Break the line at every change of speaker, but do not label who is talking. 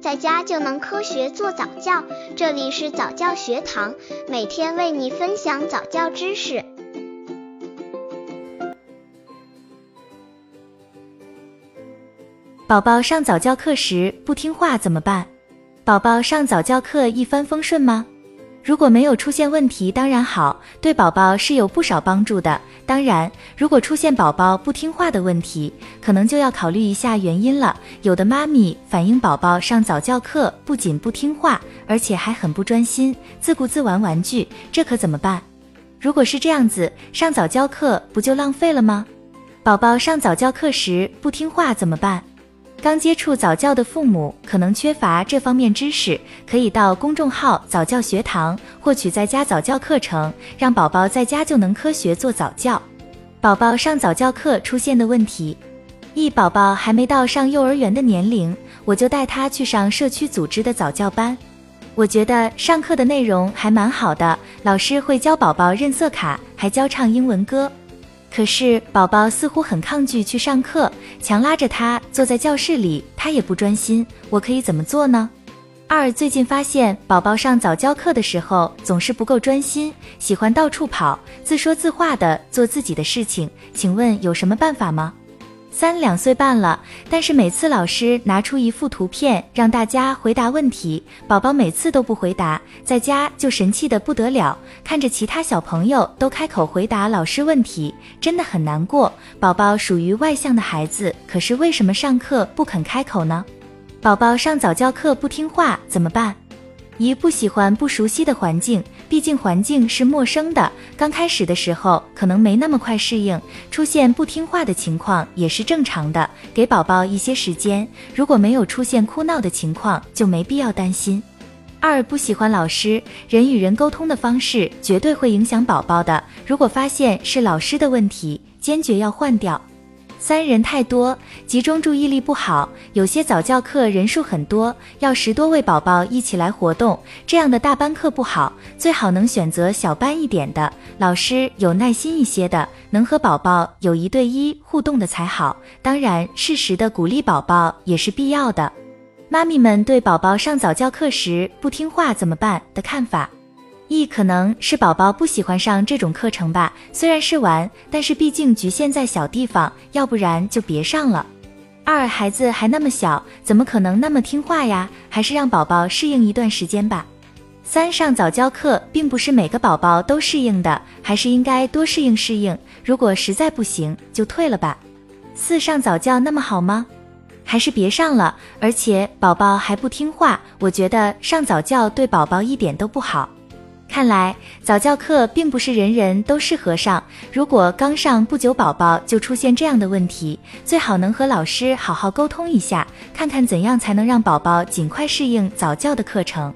在家就能科学做早教。这里是早教学堂，每天为你分享早教知识。
宝宝上早教课时不听话怎么办？宝宝上早教课一帆风顺吗？如果没有出现问题，当然好，对宝宝是有不少帮助的。当然，如果出现宝宝不听话的问题，可能就要考虑一下原因了。有的妈咪反映宝宝上早教课不仅不听话，而且还很不专心，自顾自玩玩具，这可怎么办？如果是这样子，上早教课不就浪费了吗？宝宝上早教课时不听话怎么办？刚接触早教的父母可能缺乏这方面知识，可以到公众号早教学堂获取在家早教课程，让宝宝在家就能科学做早教。宝宝上早教课出现的问题：一、宝宝还没到上幼儿园的年龄，我就带他去上社区组织的早教班。我觉得上课的内容还蛮好的，老师会教宝宝认色卡，还教唱英文歌。可是宝宝似乎很抗拒去上课，强拉着他坐在教室里，他也不专心。我可以怎么做呢？二最近发现宝宝上早教课的时候总是不够专心，喜欢到处跑，自说自话的做自己的事情，请问有什么办法吗？三两岁半了，但是每次老师拿出一幅图片让大家回答问题，宝宝每次都不回答，在家就神气的不得了，看着其他小朋友都开口回答老师问题，真的很难过。宝宝属于外向的孩子，可是为什么上课不肯开口呢？宝宝上早教课不听话怎么办？一不喜欢不熟悉的环境，毕竟环境是陌生的，刚开始的时候可能没那么快适应，出现不听话的情况也是正常的，给宝宝一些时间，如果没有出现哭闹的情况，就没必要担心。二不喜欢老师，人与人沟通的方式绝对会影响宝宝的，如果发现是老师的问题，坚决要换掉。三人太多，集中注意力不好。有些早教课人数很多，要十多位宝宝一起来活动，这样的大班课不好，最好能选择小班一点的，老师有耐心一些的，能和宝宝有一对一互动的才好。当然，适时的鼓励宝宝也是必要的。妈咪们对宝宝上早教课时不听话怎么办的看法？一可能是宝宝不喜欢上这种课程吧，虽然是玩，但是毕竟局限在小地方，要不然就别上了。二孩子还那么小，怎么可能那么听话呀？还是让宝宝适应一段时间吧。三上早教课并不是每个宝宝都适应的，还是应该多适应适应。如果实在不行，就退了吧。四上早教那么好吗？还是别上了，而且宝宝还不听话，我觉得上早教对宝宝一点都不好。看来早教课并不是人人都适合上。如果刚上不久，宝宝就出现这样的问题，最好能和老师好好沟通一下，看看怎样才能让宝宝尽快适应早教的课程。